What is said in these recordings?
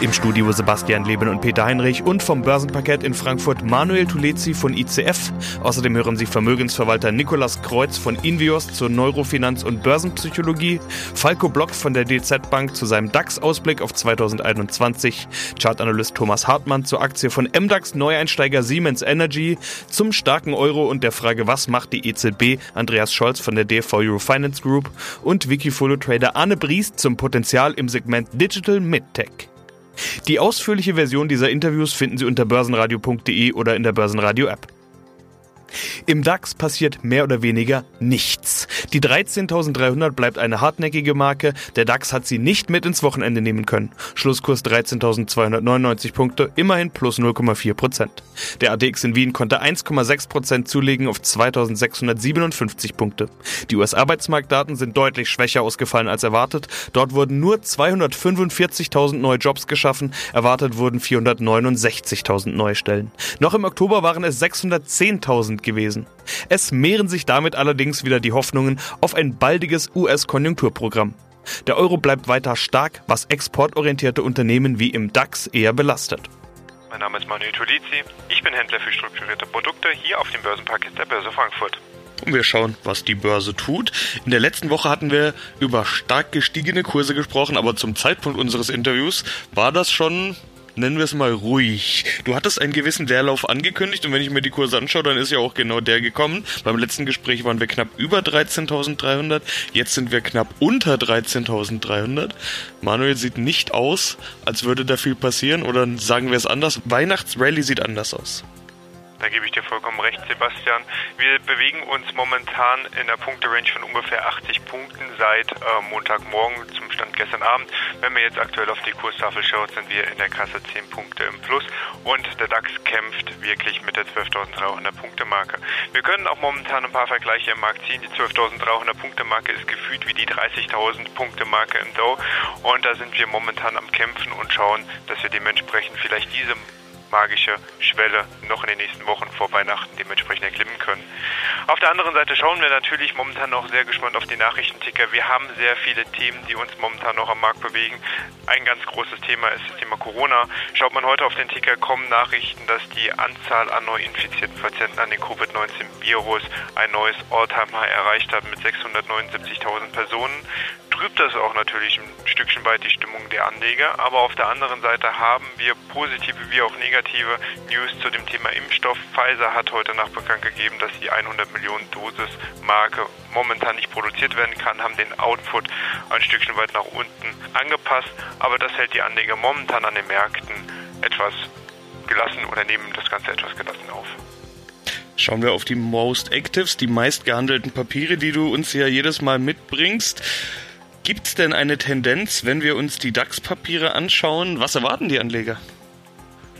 Im Studio Sebastian Leben und Peter Heinrich und vom Börsenparkett in Frankfurt Manuel Tulezi von ICF. Außerdem hören Sie Vermögensverwalter Nikolas Kreuz von Invios zur Neurofinanz- und Börsenpsychologie, Falco Block von der DZ Bank zu seinem DAX-Ausblick auf 2021, Chartanalyst Thomas Hartmann zur Aktie von MDAX Neueinsteiger Siemens Energy, zum starken Euro und der Frage, was macht die EZB, Andreas Scholz von der DV Euro Finance Group. Und Wikifolio-Trader Arne Briest zum Potenzial im Segment Digital Midtech. Die ausführliche Version dieser Interviews finden Sie unter börsenradio.de oder in der Börsenradio-App. Im DAX passiert mehr oder weniger nichts. Die 13.300 bleibt eine hartnäckige Marke. Der DAX hat sie nicht mit ins Wochenende nehmen können. Schlusskurs 13.299 Punkte, immerhin plus 0,4 Prozent. Der ADX in Wien konnte 1,6 Prozent zulegen auf 2.657 Punkte. Die US-Arbeitsmarktdaten sind deutlich schwächer ausgefallen als erwartet. Dort wurden nur 245.000 neue Jobs geschaffen. Erwartet wurden 469.000 neue Stellen. Noch im Oktober waren es 610.000 gewesen. Es mehren sich damit allerdings wieder die Hoffnungen auf ein baldiges US-Konjunkturprogramm. Der Euro bleibt weiter stark, was exportorientierte Unternehmen wie im DAX eher belastet. Mein Name ist Manuel Tulizi. Ich bin Händler für strukturierte Produkte hier auf dem Börsenparkett der Börse Frankfurt. Und wir schauen, was die Börse tut. In der letzten Woche hatten wir über stark gestiegene Kurse gesprochen, aber zum Zeitpunkt unseres Interviews war das schon nennen wir es mal ruhig. Du hattest einen gewissen Leerlauf angekündigt und wenn ich mir die Kurse anschaue, dann ist ja auch genau der gekommen. Beim letzten Gespräch waren wir knapp über 13.300, jetzt sind wir knapp unter 13.300. Manuel sieht nicht aus, als würde da viel passieren oder sagen wir es anders, Weihnachtsrally sieht anders aus. Da gebe ich dir vollkommen recht, Sebastian. Wir bewegen uns momentan in der Punkterange von ungefähr 80 Punkten seit äh, Montagmorgen zum Stand gestern Abend. Wenn wir jetzt aktuell auf die Kurstafel schauen, sind wir in der Kasse 10 Punkte im Plus und der DAX kämpft wirklich mit der 12.300 Punkte Marke. Wir können auch momentan ein paar Vergleiche im Markt ziehen. Die 12.300 Punkte Marke ist gefühlt wie die 30.000 Punkte Marke im Dow und da sind wir momentan am Kämpfen und schauen, dass wir dementsprechend vielleicht diese magische Schwelle noch in den nächsten Wochen vor Weihnachten dementsprechend erklimmen können. Auf der anderen Seite schauen wir natürlich momentan noch sehr gespannt auf die Nachrichtenticker. Wir haben sehr viele Themen, die uns momentan noch am Markt bewegen. Ein ganz großes Thema ist das Thema Corona. Schaut man heute auf den Ticker, kommen Nachrichten, dass die Anzahl an neu infizierten Patienten an den Covid-19-Virus ein neues All-Time-High erreicht hat mit 679.000 Personen trübt das auch natürlich ein Stückchen weit die Stimmung der Anleger. Aber auf der anderen Seite haben wir positive wie auch negative News zu dem Thema Impfstoff. Pfizer hat heute Nacht bekannt gegeben, dass die 100 Millionen Dosis Marke momentan nicht produziert werden kann, haben den Output ein Stückchen weit nach unten angepasst. Aber das hält die Anleger momentan an den Märkten etwas gelassen oder nehmen das Ganze etwas gelassen auf. Schauen wir auf die Most Actives, die meistgehandelten Papiere, die du uns ja jedes Mal mitbringst. Gibt es denn eine Tendenz, wenn wir uns die DAX-Papiere anschauen? Was erwarten die Anleger?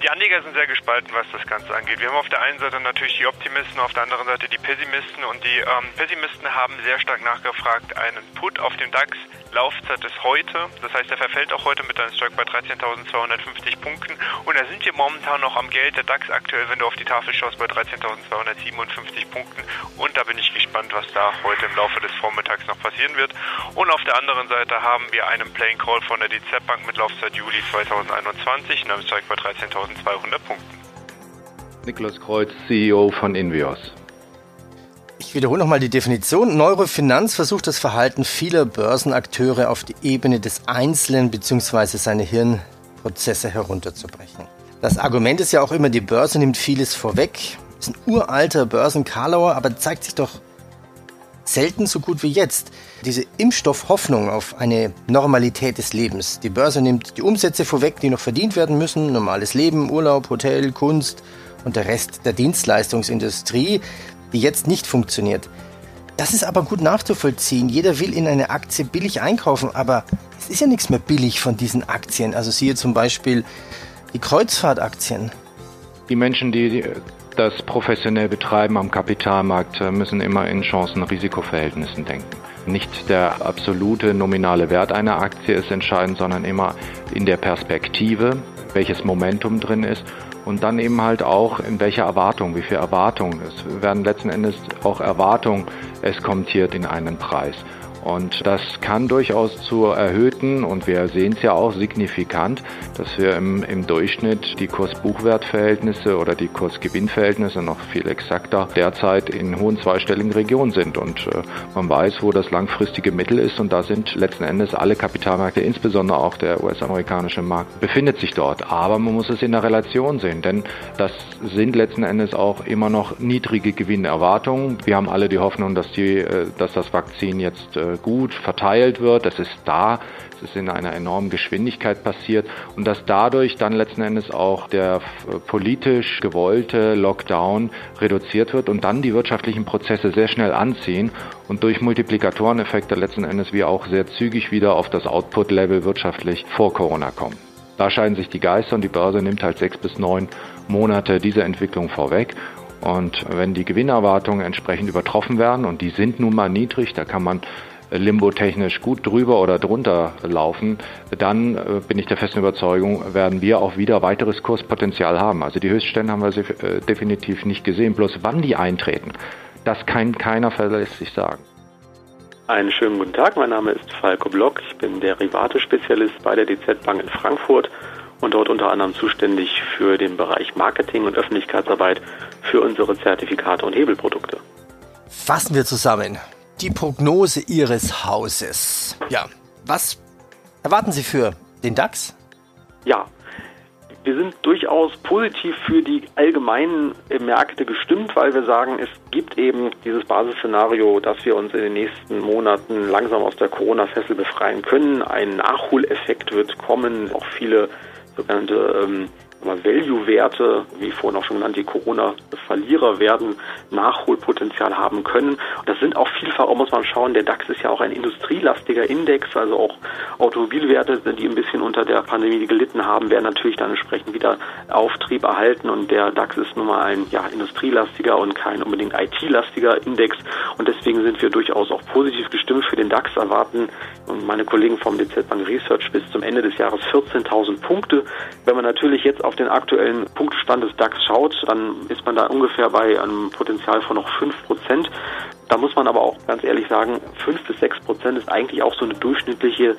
Die Anleger sind sehr gespalten, was das Ganze angeht. Wir haben auf der einen Seite natürlich die Optimisten, auf der anderen Seite die Pessimisten. Und die ähm, Pessimisten haben sehr stark nachgefragt, einen Put auf dem DAX. Laufzeit ist heute. Das heißt, er verfällt auch heute mit einem Strike bei 13.250 Punkten. Und da sind wir momentan noch am Geld. Der DAX aktuell, wenn du auf die Tafel schaust, bei 13.257 Punkten. Und da bin ich gespannt, was da heute im Laufe des Vormittags noch passieren wird. Und auf der anderen Seite haben wir einen Playing Call von der DZ Bank mit Laufzeit Juli 2021 und einem Strike bei 13.000 1200 Punkten. Niklas Kreuz, CEO von Invios. Ich wiederhole nochmal die Definition. Neurofinanz versucht das Verhalten vieler Börsenakteure auf die Ebene des Einzelnen bzw. seine Hirnprozesse herunterzubrechen. Das Argument ist ja auch immer, die Börse nimmt vieles vorweg. Ist ein uralter Börsenkarlauer, aber zeigt sich doch selten so gut wie jetzt. Diese Impfstoffhoffnung auf eine Normalität des Lebens. Die Börse nimmt die Umsätze vorweg, die noch verdient werden müssen. Normales Leben, Urlaub, Hotel, Kunst und der Rest der Dienstleistungsindustrie, die jetzt nicht funktioniert. Das ist aber gut nachzuvollziehen. Jeder will in eine Aktie billig einkaufen, aber es ist ja nichts mehr billig von diesen Aktien. Also siehe zum Beispiel die Kreuzfahrtaktien. Die Menschen, die das professionell betreiben am Kapitalmarkt, äh, müssen immer in Chancen-Risikoverhältnissen denken. Nicht der absolute nominale Wert einer Aktie ist entscheidend, sondern immer in der Perspektive, welches Momentum drin ist und dann eben halt auch in welcher Erwartung, wie viel Erwartung. Es werden letzten Endes auch Erwartungen es kommentiert in einen Preis. Und das kann durchaus zu erhöhten, und wir sehen es ja auch signifikant, dass wir im, im Durchschnitt die Kurs-Buchwert-Verhältnisse oder die Kurs-Gewinn-Verhältnisse noch viel exakter derzeit in hohen zweistelligen Regionen sind. Und äh, man weiß, wo das langfristige Mittel ist. Und da sind letzten Endes alle Kapitalmärkte, insbesondere auch der US-amerikanische Markt, befindet sich dort. Aber man muss es in der Relation sehen, denn das sind letzten Endes auch immer noch niedrige Gewinnerwartungen. Wir haben alle die Hoffnung, dass, die, äh, dass das Vakzin jetzt äh, gut verteilt wird. Das ist da, es ist in einer enormen Geschwindigkeit passiert und dass dadurch dann letzten Endes auch der politisch gewollte Lockdown reduziert wird und dann die wirtschaftlichen Prozesse sehr schnell anziehen und durch Multiplikatoreneffekte letzten Endes wir auch sehr zügig wieder auf das Output-Level wirtschaftlich vor Corona kommen. Da scheiden sich die Geister und die Börse nimmt halt sechs bis neun Monate diese Entwicklung vorweg. Und wenn die Gewinnerwartungen entsprechend übertroffen werden, und die sind nun mal niedrig, da kann man limbo-technisch gut drüber oder drunter laufen, dann äh, bin ich der festen Überzeugung, werden wir auch wieder weiteres Kurspotenzial haben. Also die Höchststände haben wir äh, definitiv nicht gesehen. Bloß wann die eintreten, das kann keiner verlässlich sagen. Einen schönen guten Tag, mein Name ist Falco Block, ich bin Derivate-Spezialist bei der DZ Bank in Frankfurt und dort unter anderem zuständig für den Bereich Marketing und Öffentlichkeitsarbeit für unsere Zertifikate und Hebelprodukte. Fassen wir zusammen die Prognose Ihres Hauses. Ja, was erwarten Sie für den DAX? Ja, wir sind durchaus positiv für die allgemeinen Märkte gestimmt, weil wir sagen, es gibt eben dieses Basisszenario, dass wir uns in den nächsten Monaten langsam aus der Corona-Fessel befreien können. Ein Nachholeffekt wird kommen. Auch viele sogenannte ähm, Value-Werte, wie vorhin auch schon genannt, die Corona-Verlierer werden Nachholpotenzial haben können. Das sind auch vielfach, auch muss man schauen, der DAX ist ja auch ein industrielastiger Index, also auch Automobilwerte, die ein bisschen unter der Pandemie gelitten haben, werden natürlich dann entsprechend wieder Auftrieb erhalten und der DAX ist nun mal ein ja, industrielastiger und kein unbedingt IT-lastiger Index und deswegen sind wir durchaus auch positiv gestimmt für den DAX, erwarten und meine Kollegen vom DZ Bank Research bis zum Ende des Jahres 14.000 Punkte. Wenn man natürlich jetzt auf den aktuellen Punktstand des DAX schaut, dann ist man da ungefähr bei einem Potenzial von noch 5 Prozent. Da muss man aber auch ganz ehrlich sagen, 5 bis 6 Prozent ist eigentlich auch so eine durchschnittliche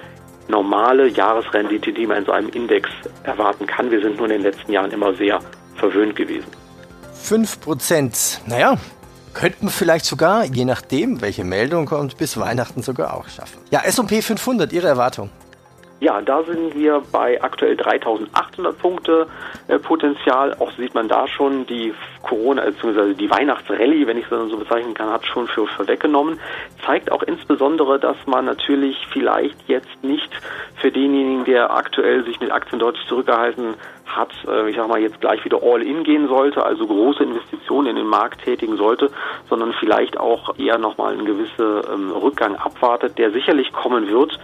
normale Jahresrendite, die man in so einem Index erwarten kann. Wir sind nur in den letzten Jahren immer sehr verwöhnt gewesen. 5 Prozent, naja, könnten vielleicht sogar, je nachdem, welche Meldung kommt, bis Weihnachten sogar auch schaffen. Ja, S&P 500, Ihre Erwartung? Ja, da sind wir bei aktuell 3800 Punkte äh, Potenzial. Auch sieht man da schon die Corona, bzw. die Weihnachtsrallye, wenn ich es so bezeichnen kann, hat schon für, für weggenommen. Zeigt auch insbesondere, dass man natürlich vielleicht jetzt nicht für denjenigen, der aktuell sich mit Aktien deutlich zurückgehalten hat, äh, ich sag mal, jetzt gleich wieder all in gehen sollte, also große Investitionen in den Markt tätigen sollte, sondern vielleicht auch eher nochmal einen gewissen ähm, Rückgang abwartet, der sicherlich kommen wird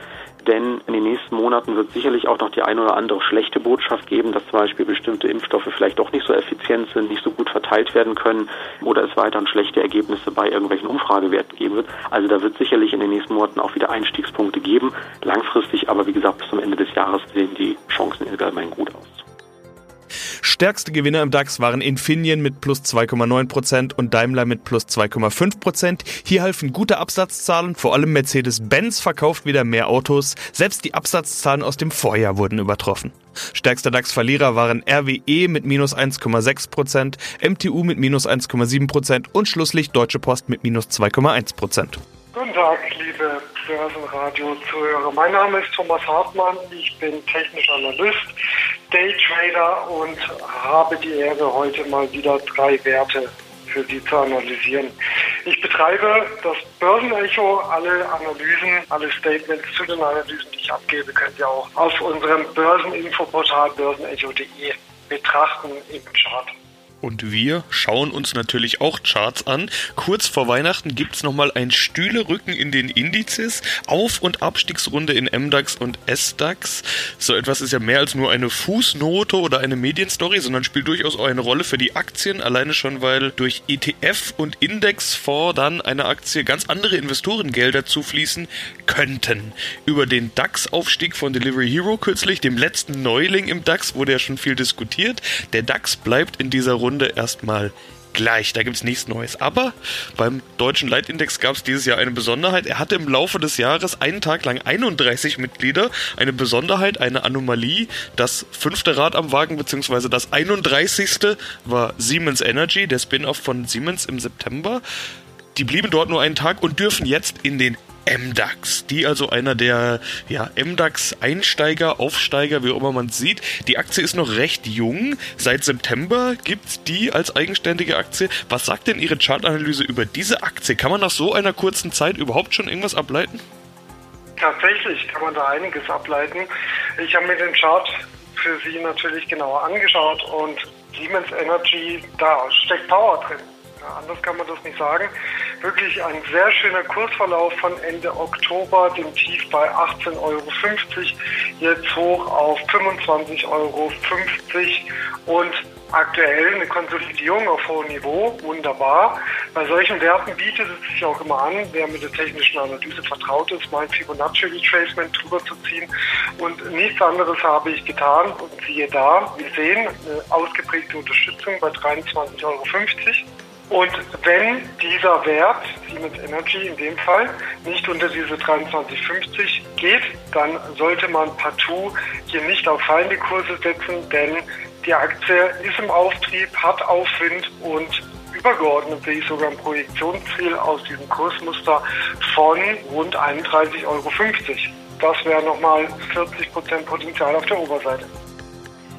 denn in den nächsten Monaten wird sicherlich auch noch die eine oder andere schlechte Botschaft geben, dass zum Beispiel bestimmte Impfstoffe vielleicht doch nicht so effizient sind, nicht so gut verteilt werden können oder es weiterhin schlechte Ergebnisse bei irgendwelchen Umfragewerten geben wird. Also da wird sicherlich in den nächsten Monaten auch wieder Einstiegspunkte geben. Langfristig aber, wie gesagt, bis zum Ende des Jahres sehen die Chancen allgemein gut aus. Stärkste Gewinner im DAX waren Infineon mit plus 2,9% und Daimler mit plus 2,5%. Hier halfen gute Absatzzahlen, vor allem Mercedes-Benz verkauft wieder mehr Autos. Selbst die Absatzzahlen aus dem Vorjahr wurden übertroffen. Stärkster DAX-Verlierer waren RWE mit minus 1,6%, MTU mit minus 1,7% und schlusslich Deutsche Post mit minus 2,1%. Guten Tag, liebe Börsenradio-Zuhörer. Mein Name ist Thomas Hartmann. Ich bin technischer Analyst, Daytrader und habe die Ehre, heute mal wieder drei Werte für Sie zu analysieren. Ich betreibe das Börsenecho. Alle Analysen, alle Statements zu den Analysen, die ich abgebe, könnt ihr auch auf unserem Börseninfoportal börsenecho.de betrachten im Chart. Und wir schauen uns natürlich auch Charts an. Kurz vor Weihnachten gibt's nochmal ein Stühlerücken in den Indizes, Auf- und Abstiegsrunde in MDAX und SDAX. So etwas ist ja mehr als nur eine Fußnote oder eine Medienstory, sondern spielt durchaus auch eine Rolle für die Aktien, alleine schon, weil durch ETF und Indexfonds dann eine Aktie ganz andere Investorengelder zufließen könnten. Über den DAX-Aufstieg von Delivery Hero kürzlich, dem letzten Neuling im DAX, wurde ja schon viel diskutiert. Der DAX bleibt in dieser Runde Runde erstmal gleich. Da gibt es nichts Neues. Aber beim deutschen Leitindex gab es dieses Jahr eine Besonderheit. Er hatte im Laufe des Jahres einen Tag lang 31 Mitglieder. Eine Besonderheit, eine Anomalie. Das fünfte Rad am Wagen, beziehungsweise das 31. war Siemens Energy, der Spin-off von Siemens im September. Die blieben dort nur einen Tag und dürfen jetzt in den MDAX, die also einer der ja, MDAX-Einsteiger, Aufsteiger, wie auch immer man es sieht. Die Aktie ist noch recht jung. Seit September gibt es die als eigenständige Aktie. Was sagt denn Ihre Chartanalyse über diese Aktie? Kann man nach so einer kurzen Zeit überhaupt schon irgendwas ableiten? Tatsächlich kann man da einiges ableiten. Ich habe mir den Chart für Sie natürlich genauer angeschaut und Siemens Energy, da steckt Power drin. Ja, anders kann man das nicht sagen. Wirklich ein sehr schöner Kursverlauf von Ende Oktober, dem Tief bei 18,50 Euro, jetzt hoch auf 25,50 Euro und aktuell eine Konsolidierung auf hohem Niveau, wunderbar. Bei solchen Werten bietet es sich auch immer an, wer mit der technischen Analyse vertraut ist, mein Fibonacci Retracement drüber zu ziehen. Und nichts anderes habe ich getan und siehe da, wir sehen eine ausgeprägte Unterstützung bei 23,50 Euro. Und wenn dieser Wert, Siemens Energy in dem Fall, nicht unter diese 23,50 geht, dann sollte man partout hier nicht auf fallende Kurse setzen, denn die Aktie ist im Auftrieb, hat Aufwind und übergeordnet sehe ich sogar ein Projektionsziel aus diesem Kursmuster von rund 31,50 Euro. Das wäre nochmal 40% Potenzial auf der Oberseite.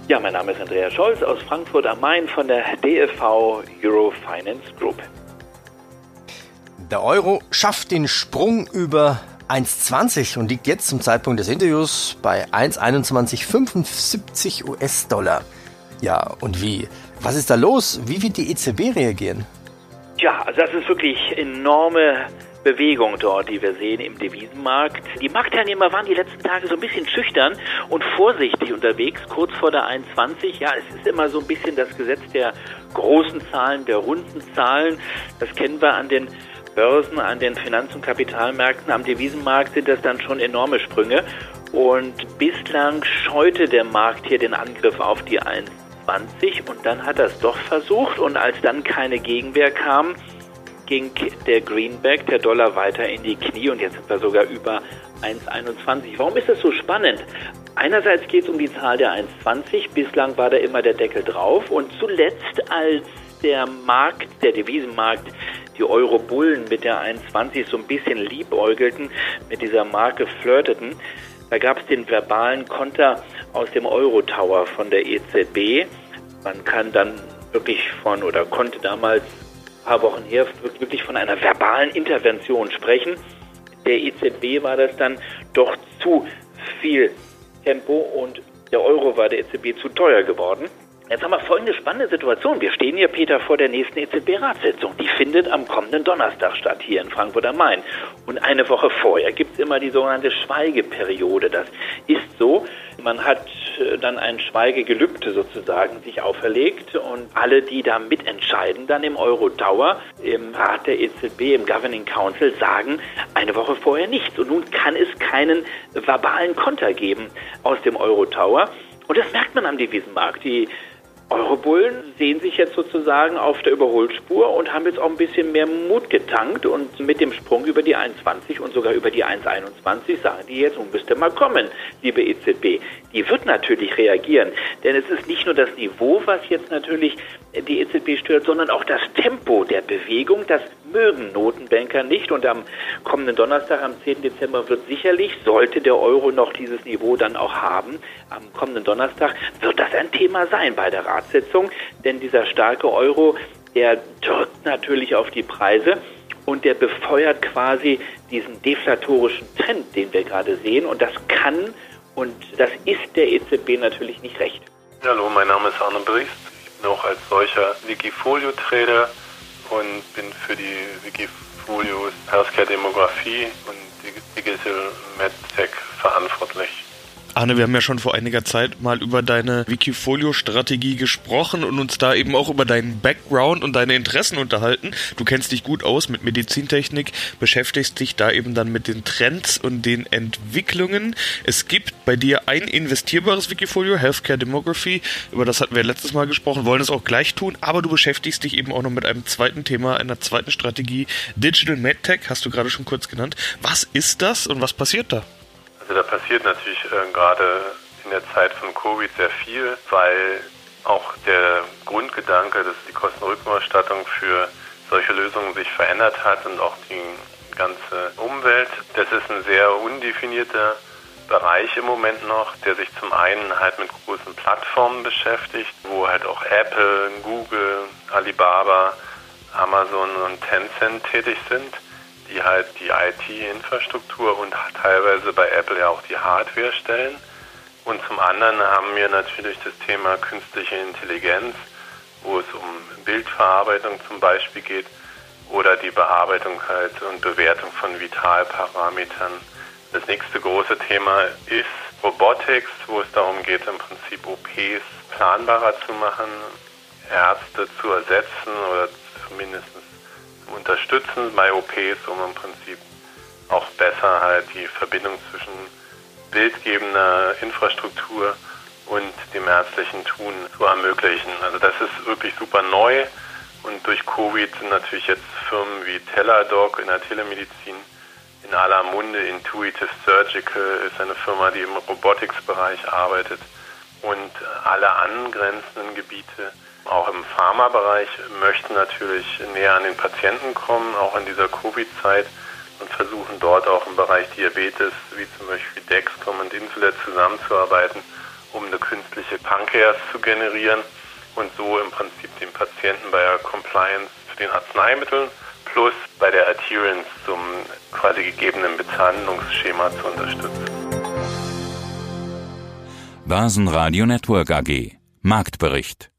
Ja, mein Name ist Andreas Scholz aus Frankfurt am Main von der DFV Euro Finance Group. Der Euro schafft den Sprung über 1,20 und liegt jetzt zum Zeitpunkt des Interviews bei 1,2175 US-Dollar. Ja, und wie? Was ist da los? Wie wird die EZB reagieren? Ja, also das ist wirklich enorme Bewegung dort, die wir sehen im Devisenmarkt. Die Marktteilnehmer waren die letzten Tage so ein bisschen schüchtern und vorsichtig unterwegs, kurz vor der 1,20. Ja, es ist immer so ein bisschen das Gesetz der großen Zahlen, der runden Zahlen. Das kennen wir an den Börsen, an den Finanz- und Kapitalmärkten. Am Devisenmarkt sind das dann schon enorme Sprünge. Und bislang scheute der Markt hier den Angriff auf die 1,20 und dann hat er es doch versucht und als dann keine Gegenwehr kam, ging der Greenback, der Dollar, weiter in die Knie und jetzt sind wir sogar über 1,21. Warum ist das so spannend? Einerseits geht es um die Zahl der 1,20. Bislang war da immer der Deckel drauf. Und zuletzt, als der Markt, der Devisenmarkt, die Euro-Bullen mit der 1,20 so ein bisschen liebäugelten, mit dieser Marke flirteten, da gab es den verbalen Konter aus dem Euro-Tower von der EZB. Man kann dann wirklich von oder konnte damals paar Wochen her wirklich von einer verbalen Intervention sprechen. Der EZB war das dann doch zu viel Tempo und der Euro war der EZB zu teuer geworden. Jetzt haben wir folgende spannende Situation. Wir stehen hier, Peter, vor der nächsten EZB-Ratssitzung. Die findet am kommenden Donnerstag statt, hier in Frankfurt am Main. Und eine Woche vorher gibt es immer die sogenannte Schweigeperiode. Das ist so, man hat äh, dann ein Schweigegelübde sozusagen sich auferlegt und alle, die da mitentscheiden, dann im Euro-Tower, im Rat der EZB, im Governing Council, sagen eine Woche vorher nichts. Und nun kann es keinen verbalen Konter geben aus dem Euro-Tower. Und das merkt man am Devisenmarkt. Die Eurobullen sehen sich jetzt sozusagen auf der Überholspur und haben jetzt auch ein bisschen mehr Mut getankt und mit dem Sprung über die 1,20 und sogar über die 1,21 sagen die jetzt, nun müsst ihr mal kommen, liebe EZB. Die wird natürlich reagieren, denn es ist nicht nur das Niveau, was jetzt natürlich die EZB stört, sondern auch das Tempo der Bewegung. Das mögen Notenbanker nicht und am kommenden Donnerstag, am 10. Dezember, wird sicherlich, sollte der Euro noch dieses Niveau dann auch haben, am kommenden Donnerstag wird das ein Thema sein bei der Ratssitzung, denn dieser starke Euro, der drückt natürlich auf die Preise und der befeuert quasi diesen deflatorischen Trend, den wir gerade sehen und das kann und das ist der EZB natürlich nicht recht. Hallo, mein Name ist Arne Briest noch als solcher Wikifolio-Trader und bin für die Wikifolios Healthcare Demografie und Digital MedTech verantwortlich. Arne, wir haben ja schon vor einiger Zeit mal über deine Wikifolio-Strategie gesprochen und uns da eben auch über deinen Background und deine Interessen unterhalten. Du kennst dich gut aus mit Medizintechnik, beschäftigst dich da eben dann mit den Trends und den Entwicklungen. Es gibt bei dir ein investierbares Wikifolio, Healthcare Demography, über das hatten wir letztes Mal gesprochen, wollen es auch gleich tun, aber du beschäftigst dich eben auch noch mit einem zweiten Thema, einer zweiten Strategie, Digital MedTech, hast du gerade schon kurz genannt. Was ist das und was passiert da? Also da passiert natürlich äh, gerade in der Zeit von Covid sehr viel, weil auch der Grundgedanke, dass die Kostenrückerstattung für solche Lösungen sich verändert hat und auch die ganze Umwelt. Das ist ein sehr undefinierter Bereich im Moment noch, der sich zum einen halt mit großen Plattformen beschäftigt, wo halt auch Apple, Google, Alibaba, Amazon und Tencent tätig sind die halt die IT-Infrastruktur und teilweise bei Apple ja auch die Hardware stellen. Und zum anderen haben wir natürlich das Thema künstliche Intelligenz, wo es um Bildverarbeitung zum Beispiel geht oder die Bearbeitung halt und Bewertung von Vitalparametern. Das nächste große Thema ist Robotics, wo es darum geht, im Prinzip OPs planbarer zu machen, Ärzte zu ersetzen oder zumindest unterstützen bei OPs, um im Prinzip auch besser halt die Verbindung zwischen bildgebender Infrastruktur und dem ärztlichen Tun zu ermöglichen. Also das ist wirklich super neu und durch Covid sind natürlich jetzt Firmen wie Teladoc in der Telemedizin in aller Munde. Intuitive Surgical ist eine Firma, die im Robotics-Bereich arbeitet und alle angrenzenden Gebiete auch im Pharmabereich möchten natürlich näher an den Patienten kommen, auch in dieser Covid-Zeit und versuchen dort auch im Bereich Diabetes, wie zum Beispiel Dexcom und Insulet zusammenzuarbeiten, um eine künstliche Pankreas zu generieren und so im Prinzip den Patienten bei der Compliance zu den Arzneimitteln plus bei der Adherence zum quasi gegebenen Bezahlungsschema zu unterstützen. Basen Radio Network AG Marktbericht